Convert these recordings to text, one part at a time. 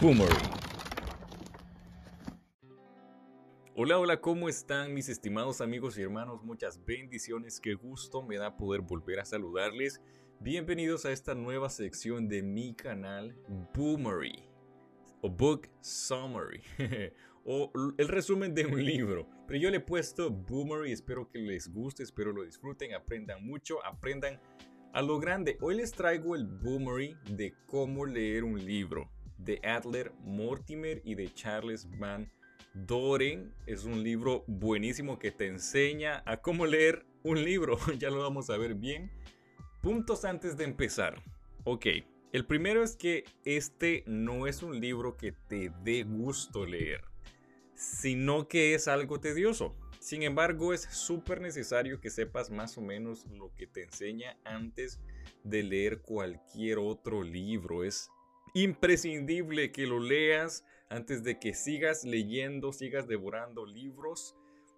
Boomerang. Hola, hola, ¿cómo están mis estimados amigos y hermanos? Muchas bendiciones, qué gusto me da poder volver a saludarles. Bienvenidos a esta nueva sección de mi canal Boomery o Book Summary o el resumen de un libro. Pero yo le he puesto Boomery, espero que les guste, espero lo disfruten, aprendan mucho, aprendan a lo grande. Hoy les traigo el Boomery de cómo leer un libro de Adler Mortimer y de Charles Van Doren. Es un libro buenísimo que te enseña a cómo leer un libro. ya lo vamos a ver bien. Puntos antes de empezar. Ok, el primero es que este no es un libro que te dé gusto leer, sino que es algo tedioso. Sin embargo, es súper necesario que sepas más o menos lo que te enseña antes de leer cualquier otro libro. Es imprescindible que lo leas antes de que sigas leyendo, sigas devorando libros.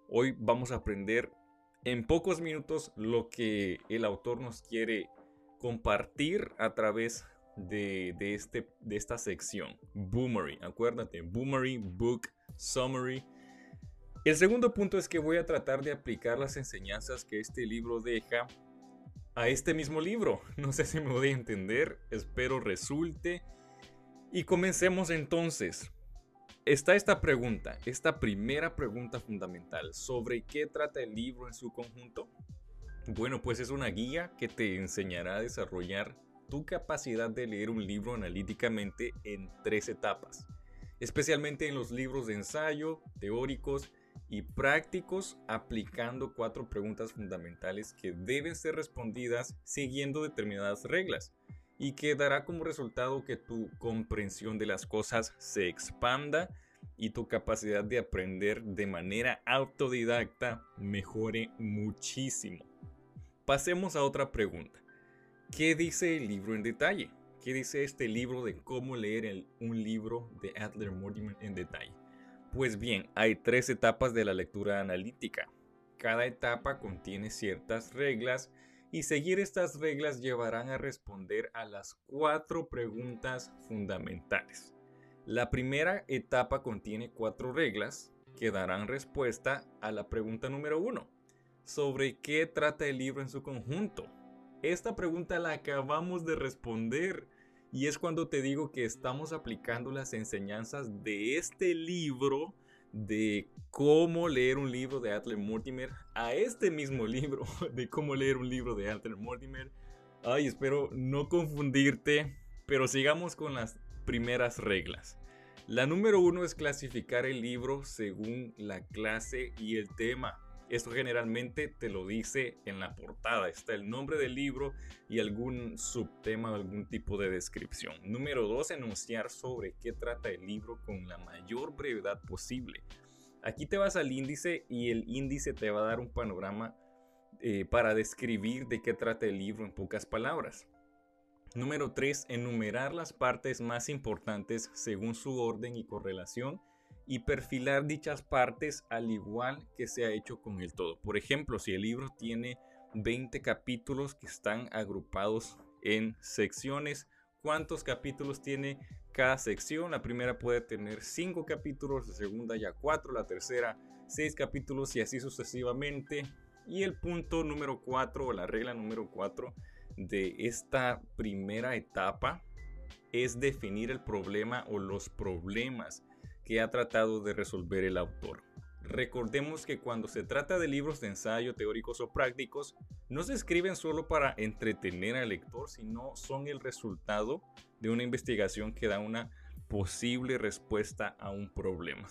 Hoy vamos a aprender en pocos minutos lo que el autor nos quiere compartir a través de, este, de esta sección. Boomery, acuérdate, Boomery Book Summary. El segundo punto es que voy a tratar de aplicar las enseñanzas que este libro deja a este mismo libro. No sé si me voy a entender, espero resulte. Y comencemos entonces. Está esta pregunta, esta primera pregunta fundamental, ¿sobre qué trata el libro en su conjunto? Bueno, pues es una guía que te enseñará a desarrollar tu capacidad de leer un libro analíticamente en tres etapas, especialmente en los libros de ensayo, teóricos y prácticos, aplicando cuatro preguntas fundamentales que deben ser respondidas siguiendo determinadas reglas y que dará como resultado que tu comprensión de las cosas se expanda y tu capacidad de aprender de manera autodidacta mejore muchísimo. Pasemos a otra pregunta. ¿Qué dice el libro en detalle? ¿Qué dice este libro de cómo leer un libro de Adler Mortimer en detalle? Pues bien, hay tres etapas de la lectura analítica. Cada etapa contiene ciertas reglas y seguir estas reglas llevarán a responder a las cuatro preguntas fundamentales. La primera etapa contiene cuatro reglas que darán respuesta a la pregunta número uno. ¿Sobre qué trata el libro en su conjunto? Esta pregunta la acabamos de responder y es cuando te digo que estamos aplicando las enseñanzas de este libro de cómo leer un libro de Adler Mortimer a este mismo libro de cómo leer un libro de Adler Mortimer. Ay, espero no confundirte, pero sigamos con las primeras reglas. La número uno es clasificar el libro según la clase y el tema. Esto generalmente te lo dice en la portada. Está el nombre del libro y algún subtema o algún tipo de descripción. Número 2. Enunciar sobre qué trata el libro con la mayor brevedad posible. Aquí te vas al índice y el índice te va a dar un panorama eh, para describir de qué trata el libro en pocas palabras. Número 3. Enumerar las partes más importantes según su orden y correlación y perfilar dichas partes al igual que se ha hecho con el todo. Por ejemplo, si el libro tiene 20 capítulos que están agrupados en secciones, ¿cuántos capítulos tiene cada sección? La primera puede tener 5 capítulos, la segunda ya 4, la tercera 6 capítulos y así sucesivamente. Y el punto número 4 o la regla número 4 de esta primera etapa es definir el problema o los problemas que ha tratado de resolver el autor. Recordemos que cuando se trata de libros de ensayo teóricos o prácticos, no se escriben solo para entretener al lector, sino son el resultado de una investigación que da una posible respuesta a un problema.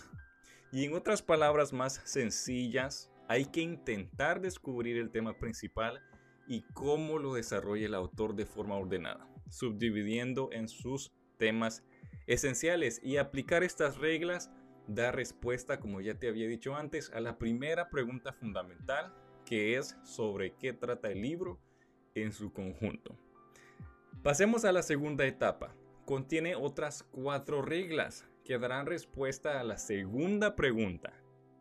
Y en otras palabras más sencillas, hay que intentar descubrir el tema principal y cómo lo desarrolla el autor de forma ordenada, subdividiendo en sus temas esenciales y aplicar estas reglas da respuesta, como ya te había dicho antes, a la primera pregunta fundamental, que es sobre qué trata el libro en su conjunto. Pasemos a la segunda etapa. Contiene otras cuatro reglas que darán respuesta a la segunda pregunta.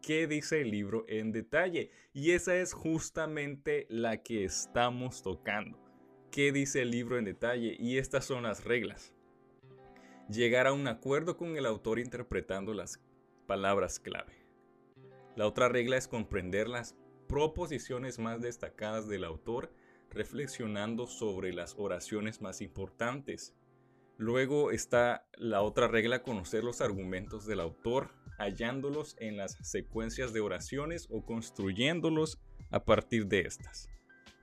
¿Qué dice el libro en detalle? Y esa es justamente la que estamos tocando. ¿Qué dice el libro en detalle? Y estas son las reglas. Llegar a un acuerdo con el autor interpretando las palabras clave. La otra regla es comprender las proposiciones más destacadas del autor reflexionando sobre las oraciones más importantes. Luego está la otra regla, conocer los argumentos del autor, hallándolos en las secuencias de oraciones o construyéndolos a partir de estas.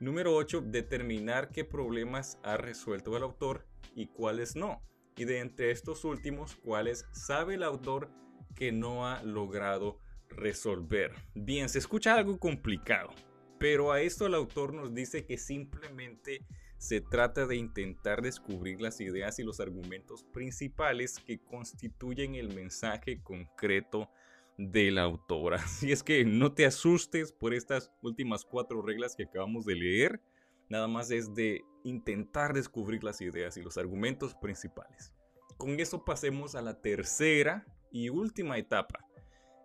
Número 8. Determinar qué problemas ha resuelto el autor y cuáles no. Y de entre estos últimos, cuáles sabe el autor que no ha logrado resolver. Bien, se escucha algo complicado, pero a esto el autor nos dice que simplemente se trata de intentar descubrir las ideas y los argumentos principales que constituyen el mensaje concreto del autor. Así es que no te asustes por estas últimas cuatro reglas que acabamos de leer. Nada más es de intentar descubrir las ideas y los argumentos principales. Con eso pasemos a la tercera y última etapa,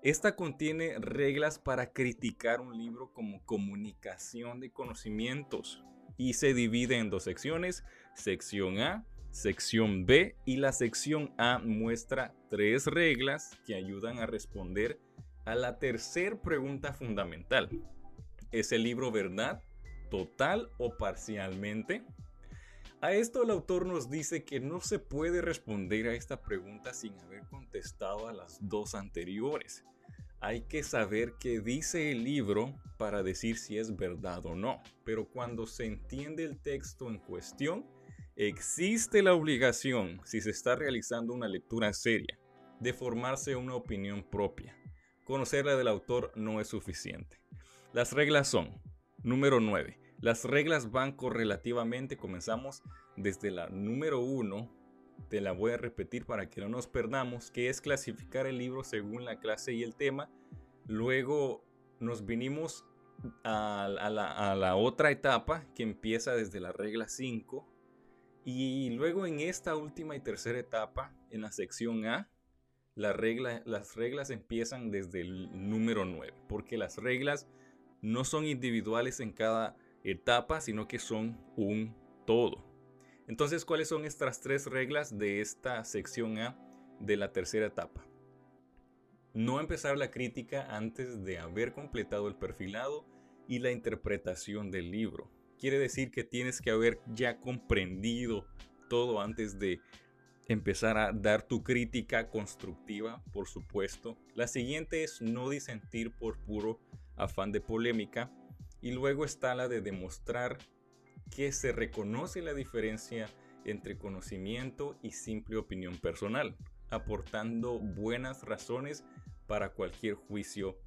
esta contiene reglas para criticar un libro como comunicación de conocimientos y se divide en dos secciones, sección A, sección B y la sección A muestra tres reglas que ayudan a responder a la tercera pregunta fundamental. ¿Es el libro verdad, total o parcialmente? A esto el autor nos dice que no se puede responder a esta pregunta sin haber contestado a las dos anteriores hay que saber qué dice el libro para decir si es verdad o no. Pero cuando se entiende el texto en cuestión, existe la obligación, si se está realizando una lectura seria, de formarse una opinión propia. Conocer la del autor no es suficiente. Las reglas son, número 9, las reglas van correlativamente, comenzamos desde la número 1 te la voy a repetir para que no nos perdamos, que es clasificar el libro según la clase y el tema. Luego nos vinimos a, la, otra etapa que empieza desde la regla 5. Y luego en esta última y tercera etapa, en la sección A, la regla, las reglas empiezan desde el número 9, porque las reglas no son individuales en cada etapa, sino que son un todo. Entonces, ¿cuáles son estas tres reglas de esta sección A de la tercera etapa? No empezar la crítica antes de haber completado el perfilado y la interpretación del libro. Quiere decir que tienes que haber ya comprendido todo antes de empezar a dar tu crítica constructiva, por supuesto. La siguiente es no disentir por puro afán de polémica. Y luego está la de demostrar que se reconoce la diferencia entre conocimiento y simple opinión personal, aportando buenas razones para cualquier juicio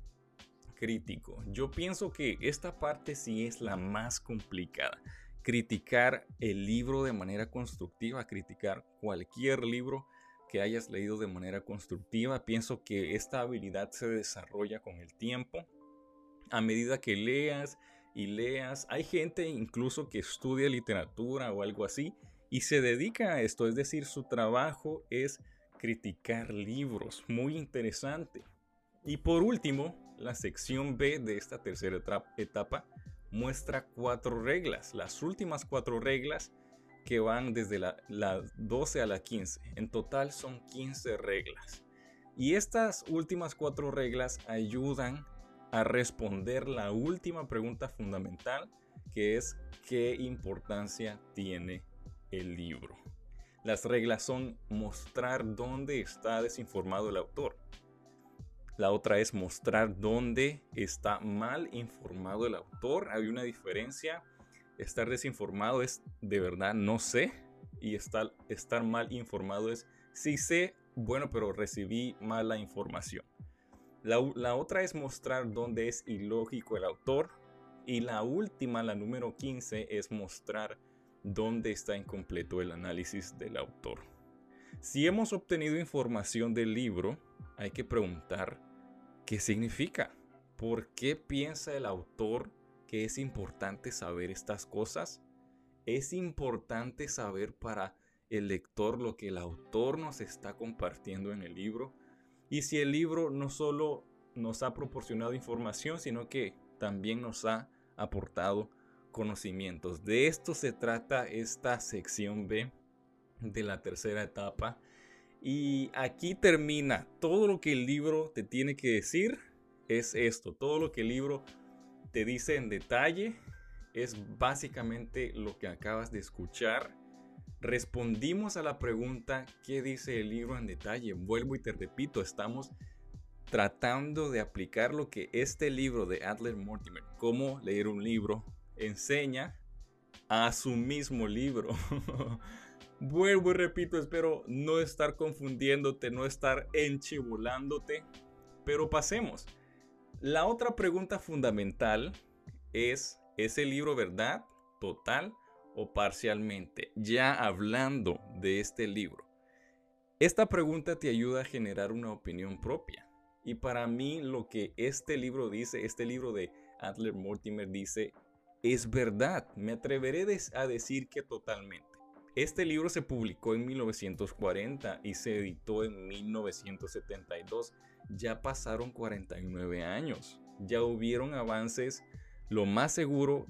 crítico. Yo pienso que esta parte sí es la más complicada. Criticar el libro de manera constructiva, criticar cualquier libro que hayas leído de manera constructiva. Pienso que esta habilidad se desarrolla con el tiempo. A medida que leas, y leas. Hay gente incluso que estudia literatura o algo así y se dedica a esto, es decir, su trabajo es criticar libros. Muy interesante. Y por último, la sección B de esta tercera etapa muestra cuatro reglas, las últimas cuatro reglas que van desde la, la 12 a la 15. En total son 15 reglas. Y estas últimas cuatro reglas ayudan a responder la última pregunta fundamental, que es ¿qué importancia tiene el libro? Las reglas son mostrar dónde está desinformado el autor. La otra es mostrar dónde está mal informado el autor. Hay una diferencia. Estar desinformado es de verdad no sé. Y estar, estar mal informado es sí sé, bueno, pero recibí mala información. La, otra es mostrar dónde es ilógico el autor. Y la última, la número 15, es mostrar dónde está incompleto el análisis del autor. Si hemos obtenido información del libro, hay que preguntar qué significa. ¿Por qué piensa el autor que es importante saber estas cosas? Es importante saber para el lector lo que el autor nos está compartiendo en el libro y si el libro no solo nos ha proporcionado información, sino que también nos ha aportado conocimientos. De esto se trata esta sección B de la tercera etapa. Y aquí termina. Todo lo que el libro te tiene que decir es esto. Todo lo que el libro te dice en detalle es básicamente lo que acabas de escuchar. Respondimos a la pregunta ¿qué dice el libro en detalle? Vuelvo y te repito, estamos tratando de aplicar lo que este libro de Adler Mortimer, cómo leer un libro, enseña a su mismo libro. Vuelvo y repito, espero no estar confundiéndote, no estar enchibulándote, pero pasemos. La otra pregunta fundamental es, ¿es el libro verdad, total o parcialmente? Ya hablando de este libro. Esta pregunta te ayuda a generar una opinión propia. Y para mí lo que este libro dice, este libro de Adler Mortimer dice, es verdad. Me atreveré a decir que totalmente. Este libro se publicó en 1940 y se editó en 1972. Ya pasaron 49 años. Ya hubieron avances. Lo más seguro,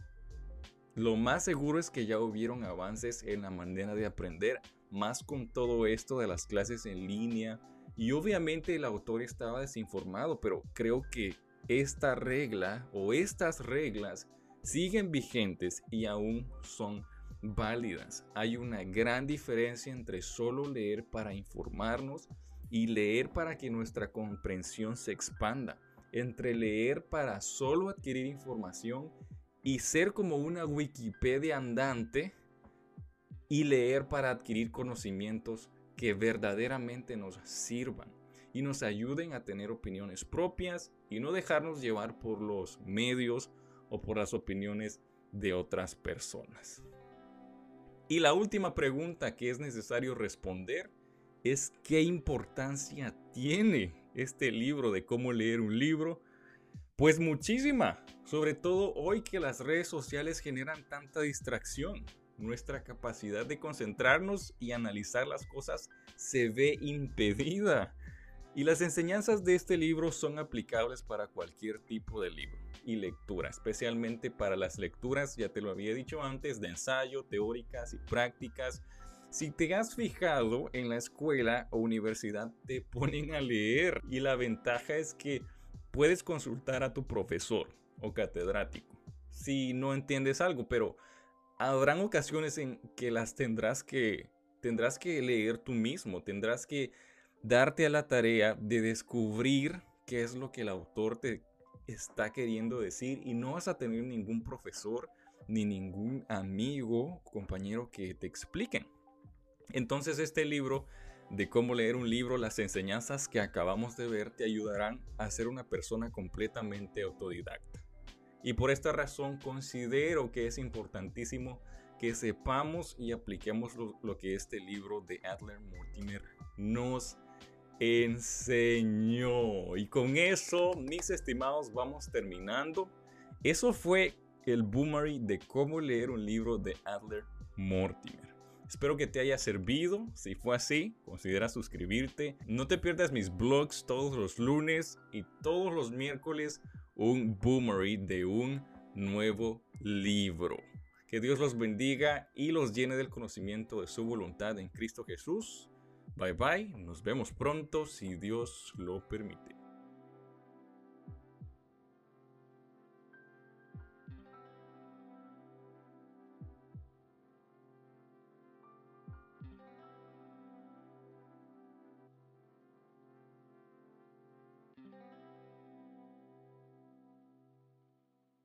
lo más seguro es que ya hubieron avances en la manera de aprender, más con todo esto de las clases en línea. Y obviamente el autor estaba desinformado, pero creo que esta regla o estas reglas siguen vigentes y aún son válidas. Hay una gran diferencia entre solo leer para informarnos y leer para que nuestra comprensión se expanda. Entre leer para solo adquirir información y ser como una Wikipedia andante y leer para adquirir conocimientos que verdaderamente nos sirvan y nos ayuden a tener opiniones propias y no dejarnos llevar por los medios o por las opiniones de otras personas. Y la última pregunta que es necesario responder es qué importancia tiene este libro de cómo leer un libro. Pues muchísima, sobre todo hoy que las redes sociales generan tanta distracción. Nuestra capacidad de concentrarnos y analizar las cosas se ve impedida. Y las enseñanzas de este libro son aplicables para cualquier tipo de libro y lectura, especialmente para las lecturas, ya te lo había dicho antes, de ensayo, teóricas y prácticas. Si te has fijado en la escuela o universidad te ponen a leer y la ventaja es que puedes consultar a tu profesor o catedrático si no entiendes algo, pero habrán ocasiones en que las tendrás que tendrás que leer tú mismo, tendrás que darte a la tarea de descubrir qué es lo que el autor te está queriendo decir y no vas a tener ningún profesor ni ningún amigo, compañero que te expliquen. Entonces este libro de cómo leer un libro, las enseñanzas que acabamos de ver te ayudarán a ser una persona completamente autodidacta. Y por esta razón considero que es importantísimo que sepamos y apliquemos lo, que este libro de Adler Mortimer nos enseñó. Y con eso, mis estimados, vamos terminando. Eso fue el boomerang de cómo leer un libro de Adler Mortimer. Espero que te haya servido. Si fue así, considera suscribirte. No te pierdas mis blogs todos los lunes y todos los miércoles un boomerang de un nuevo libro. Que Dios los bendiga y los llene del conocimiento de su voluntad en Cristo Jesús. Bye bye, nos vemos pronto si Dios lo permite.